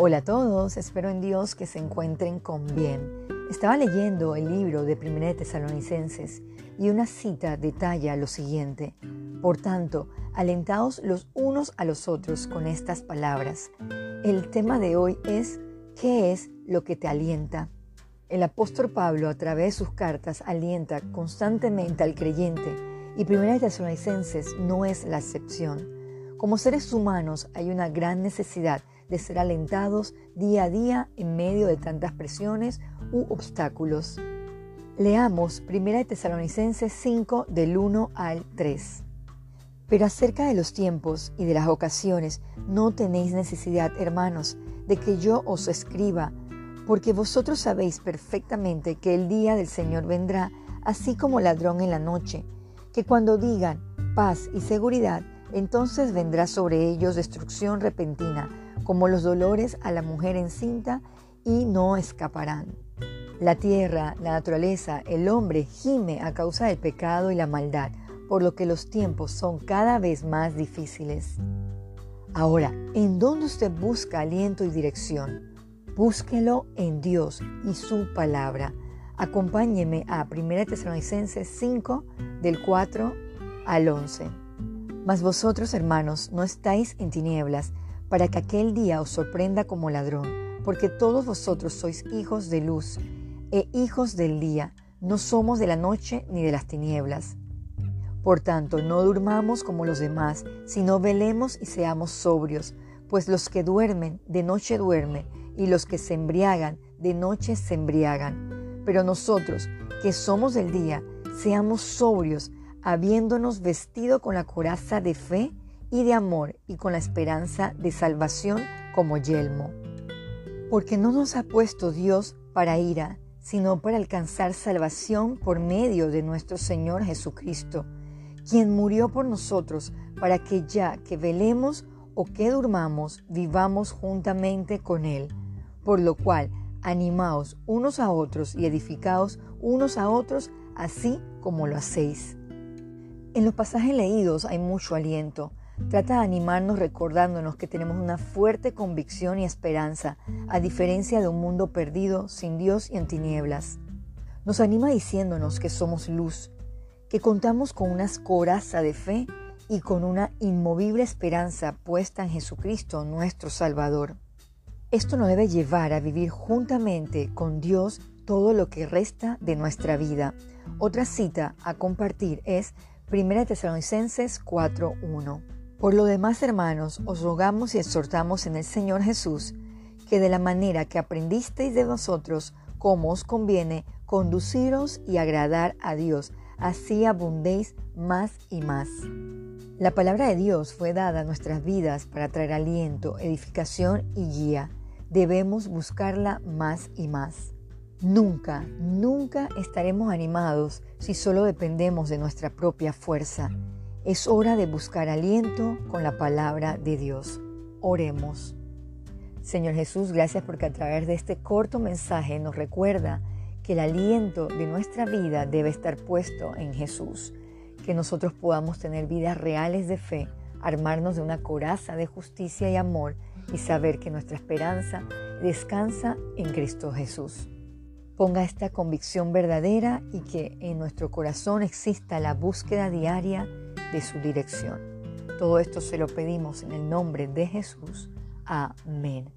Hola a todos, espero en Dios que se encuentren con bien. Estaba leyendo el libro de Primera de Tesalonicenses y una cita detalla lo siguiente. Por tanto, alentaos los unos a los otros con estas palabras. El tema de hoy es ¿qué es lo que te alienta? El apóstol Pablo a través de sus cartas alienta constantemente al creyente y Primera de Tesalonicenses no es la excepción. Como seres humanos hay una gran necesidad de ser alentados día a día en medio de tantas presiones u obstáculos. Leamos 1 Tesalonicenses 5 del 1 al 3. Pero acerca de los tiempos y de las ocasiones no tenéis necesidad, hermanos, de que yo os escriba, porque vosotros sabéis perfectamente que el día del Señor vendrá así como ladrón en la noche, que cuando digan paz y seguridad, entonces vendrá sobre ellos destrucción repentina como los dolores a la mujer encinta, y no escaparán. La tierra, la naturaleza, el hombre gime a causa del pecado y la maldad, por lo que los tiempos son cada vez más difíciles. Ahora, ¿en dónde usted busca aliento y dirección? Búsquelo en Dios y su palabra. Acompáñeme a 1 Tesalonicenses 5, del 4 al 11. Mas vosotros, hermanos, no estáis en tinieblas, para que aquel día os sorprenda como ladrón, porque todos vosotros sois hijos de luz e hijos del día, no somos de la noche ni de las tinieblas. Por tanto, no durmamos como los demás, sino velemos y seamos sobrios, pues los que duermen, de noche duermen, y los que se embriagan, de noche se embriagan. Pero nosotros, que somos del día, seamos sobrios, habiéndonos vestido con la coraza de fe y de amor y con la esperanza de salvación como yelmo. Porque no nos ha puesto Dios para ira, sino para alcanzar salvación por medio de nuestro Señor Jesucristo, quien murió por nosotros para que ya que velemos o que durmamos, vivamos juntamente con Él. Por lo cual, animaos unos a otros y edificaos unos a otros, así como lo hacéis. En los pasajes leídos hay mucho aliento, Trata de animarnos recordándonos que tenemos una fuerte convicción y esperanza, a diferencia de un mundo perdido, sin Dios y en tinieblas. Nos anima diciéndonos que somos luz, que contamos con una coraza de fe y con una inmovible esperanza puesta en Jesucristo, nuestro Salvador. Esto nos debe llevar a vivir juntamente con Dios todo lo que resta de nuestra vida. Otra cita a compartir es 1 Tesalonicenses 4.1. Por lo demás, hermanos, os rogamos y exhortamos en el Señor Jesús, que de la manera que aprendisteis de nosotros, como os conviene, conduciros y agradar a Dios, así abundéis más y más. La palabra de Dios fue dada a nuestras vidas para traer aliento, edificación y guía. Debemos buscarla más y más. Nunca, nunca estaremos animados si solo dependemos de nuestra propia fuerza. Es hora de buscar aliento con la palabra de Dios. Oremos. Señor Jesús, gracias porque a través de este corto mensaje nos recuerda que el aliento de nuestra vida debe estar puesto en Jesús, que nosotros podamos tener vidas reales de fe, armarnos de una coraza de justicia y amor y saber que nuestra esperanza descansa en Cristo Jesús. Ponga esta convicción verdadera y que en nuestro corazón exista la búsqueda diaria de su dirección. Todo esto se lo pedimos en el nombre de Jesús. Amén.